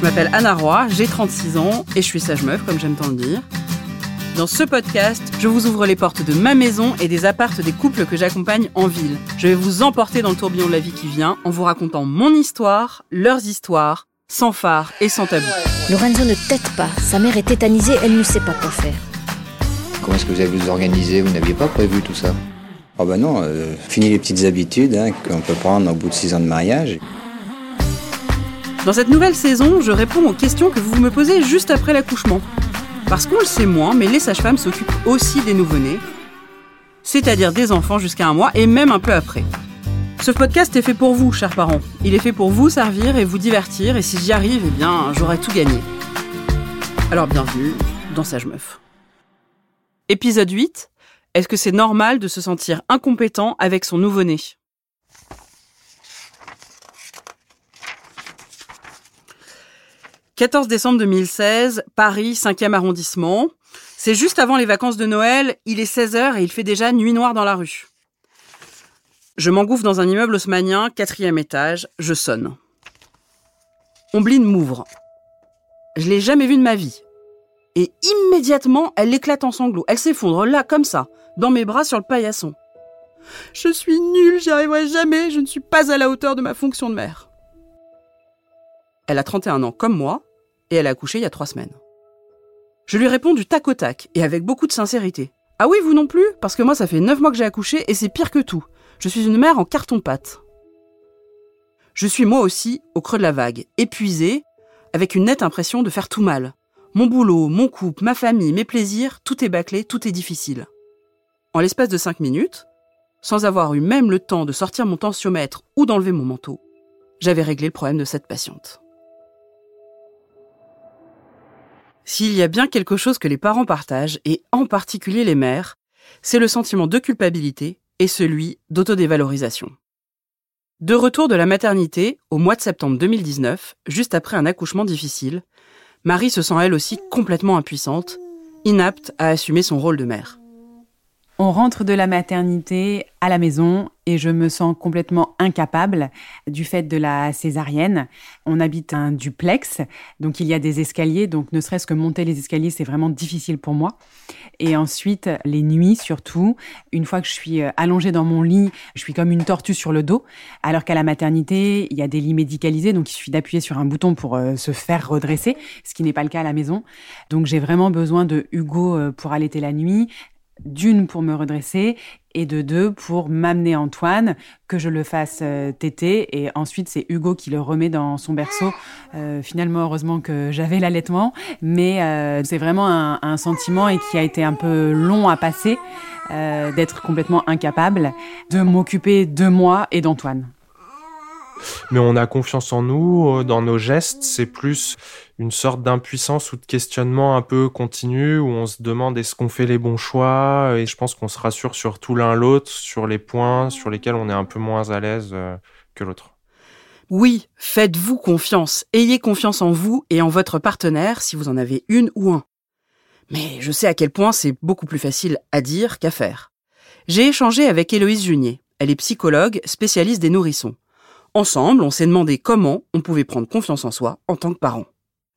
Je m'appelle Anna Roy, j'ai 36 ans et je suis sage meuf, comme j'aime tant le dire. Dans ce podcast, je vous ouvre les portes de ma maison et des appartes des couples que j'accompagne en ville. Je vais vous emporter dans le tourbillon de la vie qui vient en vous racontant mon histoire, leurs histoires, sans phare et sans tabou. Lorenzo ne tête pas. Sa mère est tétanisée, elle ne sait pas quoi faire. Comment est-ce que vous avez vous organiser Vous n'aviez pas prévu tout ça? Oh bah non, euh, fini les petites habitudes hein, qu'on peut prendre au bout de six ans de mariage. Dans cette nouvelle saison, je réponds aux questions que vous me posez juste après l'accouchement. Parce qu'on le sait moins, mais les sages-femmes s'occupent aussi des nouveau-nés, c'est-à-dire des enfants jusqu'à un mois et même un peu après. Ce podcast est fait pour vous, chers parents. Il est fait pour vous servir et vous divertir, et si j'y arrive, eh bien, j'aurai tout gagné. Alors bienvenue dans Sage Meuf. Épisode 8. Est-ce que c'est normal de se sentir incompétent avec son nouveau-né? 14 décembre 2016, Paris, 5e arrondissement. C'est juste avant les vacances de Noël, il est 16h et il fait déjà nuit noire dans la rue. Je m'engouffre dans un immeuble haussmanien, quatrième étage, je sonne. Ombline m'ouvre. Je l'ai jamais vue de ma vie. Et immédiatement, elle éclate en sanglots. Elle s'effondre là, comme ça, dans mes bras sur le paillasson. Je suis nulle, j'y arriverai jamais, je ne suis pas à la hauteur de ma fonction de mère. Elle a 31 ans comme moi, et elle a accouché il y a trois semaines. Je lui réponds du tac au tac, et avec beaucoup de sincérité. Ah oui, vous non plus Parce que moi, ça fait neuf mois que j'ai accouché, et c'est pire que tout. Je suis une mère en carton-pâte. Je suis moi aussi au creux de la vague, épuisée, avec une nette impression de faire tout mal. Mon boulot, mon couple, ma famille, mes plaisirs, tout est bâclé, tout est difficile. En l'espace de cinq minutes, sans avoir eu même le temps de sortir mon tensiomètre ou d'enlever mon manteau, j'avais réglé le problème de cette patiente. S'il y a bien quelque chose que les parents partagent, et en particulier les mères, c'est le sentiment de culpabilité et celui d'autodévalorisation. De retour de la maternité, au mois de septembre 2019, juste après un accouchement difficile, Marie se sent elle aussi complètement impuissante, inapte à assumer son rôle de mère. On rentre de la maternité à la maison et je me sens complètement incapable du fait de la césarienne. On habite un duplex, donc il y a des escaliers, donc ne serait-ce que monter les escaliers, c'est vraiment difficile pour moi. Et ensuite, les nuits surtout, une fois que je suis euh, allongée dans mon lit, je suis comme une tortue sur le dos, alors qu'à la maternité, il y a des lits médicalisés, donc il suffit d'appuyer sur un bouton pour euh, se faire redresser, ce qui n'est pas le cas à la maison. Donc j'ai vraiment besoin de Hugo euh, pour allaiter la nuit, d'une pour me redresser et de deux pour m'amener Antoine, que je le fasse euh, téter. Et ensuite c'est Hugo qui le remet dans son berceau. Euh, finalement, heureusement que j'avais l'allaitement, mais euh, c'est vraiment un, un, sentiment et qui a été un peu long à passer d'être complètement incapable de m'occuper de moi et d'Antoine mais on a confiance en nous, dans nos gestes. C'est plus une sorte d'impuissance ou de questionnement un peu continu où on se demande est-ce qu'on fait les bons choix et je pense qu'on se rassure surtout l'un l'autre sur les points sur lesquels on est un peu moins à l'aise euh, que l'autre. Oui, faites-vous confiance. Ayez confiance en vous et en votre partenaire si vous en avez une ou un. Mais je sais à quel point c'est beaucoup plus facile à dire qu'à faire. J'ai échangé avec Héloïse Junier. Elle est psychologue, spécialiste des nourrissons. Ensemble, on s'est demandé comment on pouvait prendre confiance en soi en tant que parent.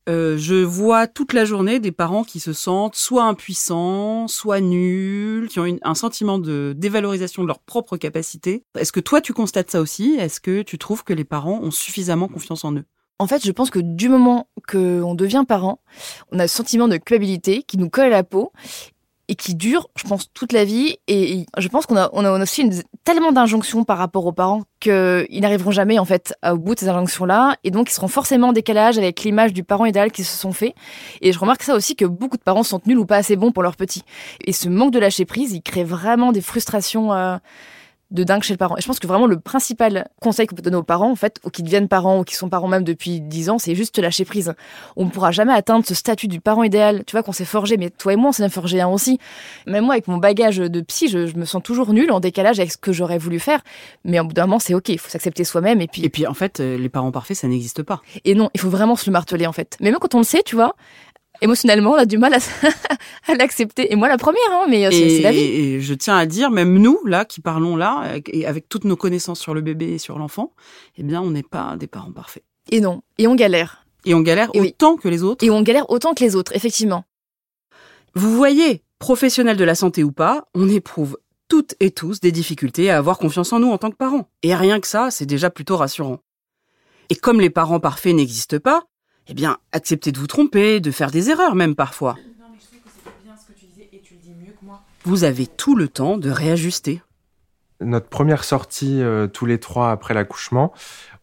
Euh, je vois toute la journée des parents qui se sentent soit impuissants, soit nuls, qui ont un sentiment de dévalorisation de leur propre capacité. Est-ce que toi tu constates ça aussi? Est-ce que tu trouves que les parents ont suffisamment confiance en eux? En fait, je pense que du moment qu'on devient parent, on a ce sentiment de culpabilité qui nous colle à la peau et qui dure, je pense, toute la vie. Et je pense qu'on a, aussi tellement d'injonctions par rapport aux parents qu'ils n'arriveront jamais, en fait, au bout de ces injonctions-là. Et donc, ils seront forcément en décalage avec l'image du parent idéal qu'ils se sont fait. Et je remarque ça aussi que beaucoup de parents sont nuls ou pas assez bons pour leurs petits. Et ce manque de lâcher prise, il crée vraiment des frustrations. Euh, de dingue chez le parent. Et je pense que vraiment le principal conseil qu'on peut donner aux parents, en fait, ou qui deviennent parents, ou qui sont parents même depuis 10 ans, c'est juste lâcher prise. On ne pourra jamais atteindre ce statut du parent idéal. Tu vois, qu'on s'est forgé, mais toi et moi, on s'est forgé un aussi. Même moi, avec mon bagage de psy, je, me sens toujours nulle, en décalage avec ce que j'aurais voulu faire. Mais au bout d'un moment, c'est ok, il faut s'accepter soi-même. Et puis... et puis, en fait, euh, les parents parfaits, ça n'existe pas. Et non, il faut vraiment se le marteler, en fait. Mais même quand on le sait, tu vois, émotionnellement, on a du mal à, l'accepter. Et moi, la première, hein, mais euh, c'est la vie. Et je tiens à dire, même nous, là, qui parlons là, et avec toutes nos connaissances sur le bébé et sur l'enfant, eh bien, on n'est pas des parents parfaits. Et non. Et on galère. Et on galère Et oui. autant que les autres. Et on galère autant que les autres, effectivement. Vous voyez, professionnels de la santé ou pas, on éprouve toutes et tous des difficultés à avoir confiance en nous en tant que parents. Et rien que ça, c'est déjà plutôt rassurant. Et comme les parents parfaits n'existent pas, eh bien, acceptez de vous tromper, de faire des erreurs même parfois. Vous avez tout le temps de réajuster. Notre première sortie euh, tous les trois après l'accouchement,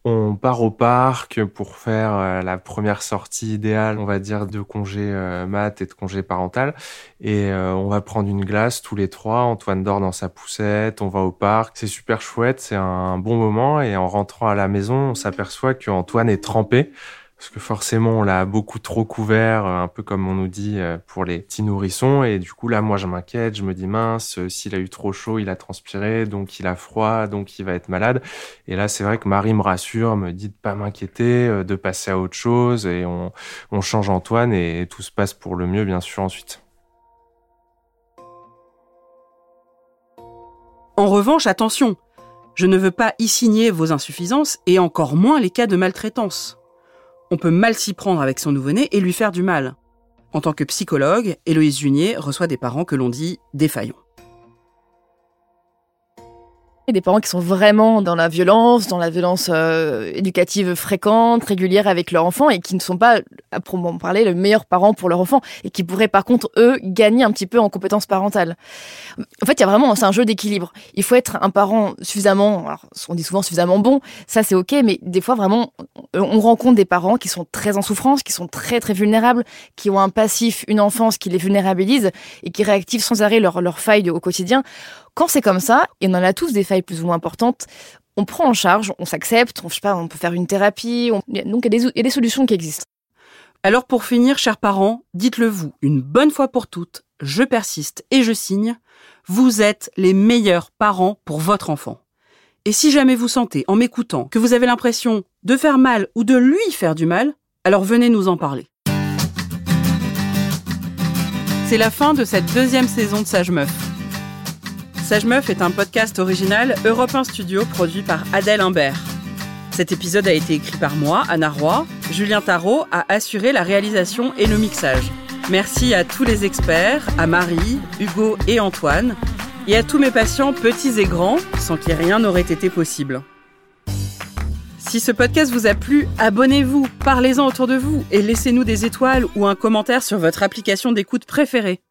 on part au parc pour faire euh, la première sortie idéale, on va dire, de congé euh, mat et de congé parental. Et euh, on va prendre une glace tous les trois. Antoine dort dans sa poussette, on va au parc. C'est super chouette, c'est un bon moment. Et en rentrant à la maison, on s'aperçoit que Antoine est trempé. Parce que forcément, on l'a beaucoup trop couvert, euh, un peu comme on nous dit euh, pour les petits nourrissons. Et du coup, là, moi, je m'inquiète. Je me dis, mince, euh, s'il a eu trop chaud, il a transpiré, donc il a froid, donc il va être malade. Et là, c'est vrai que Marie me rassure, me dit de pas m'inquiéter, de passer à autre chose. Et on, on change Antoine et tout se passe pour le mieux, bien sûr, ensuite. En revanche, attention, je ne veux pas y signer vos insuffisances et encore moins les cas de maltraitance. On peut mal s'y prendre avec son nouveau-né et lui faire du mal. En tant que psychologue, Héloïse Junier reçoit des parents que l'on dit défaillants. Et des parents qui sont vraiment dans la violence, dans la violence euh, éducative fréquente, régulière avec leur enfant et qui ne sont pas, à proprement parler, le meilleur parent pour leur enfant et qui pourraient par contre, eux, gagner un petit peu en compétences parentales. En fait, il y a vraiment, c'est un jeu d'équilibre. Il faut être un parent suffisamment, alors on dit souvent suffisamment bon, ça c'est ok, mais des fois vraiment, on rencontre des parents qui sont très en souffrance, qui sont très très vulnérables, qui ont un passif, une enfance qui les vulnérabilise et qui réactivent sans arrêt leurs leur failles au quotidien. Quand c'est comme ça, et on en a tous des failles plus ou moins importantes, on prend en charge, on s'accepte, on, pas, on peut faire une thérapie. on- Donc il y a des solutions qui existent. Alors pour finir, chers parents, dites-le vous une bonne fois pour toutes, je persiste et je signe, vous êtes les meilleurs parents pour votre enfant. Et si jamais vous sentez, en m'écoutant, que vous avez l'impression de faire mal ou de lui faire du mal, alors venez nous en parler. C'est la fin de cette deuxième saison de Sage Meuf. Sage Meuf est un podcast original Europe 1 Studio produit par Adèle Imbert. Cet épisode a été écrit par moi, Anna Roy. Julien Tarot a assuré la réalisation et le mixage. Merci à tous les experts, à Marie, Hugo et Antoine, et à tous mes patients petits et grands, sans qui rien n'aurait été possible. Si ce podcast vous a plu, abonnez-vous, parlez-en autour de vous et laissez-nous des étoiles ou un commentaire sur votre application d'écoute préférée.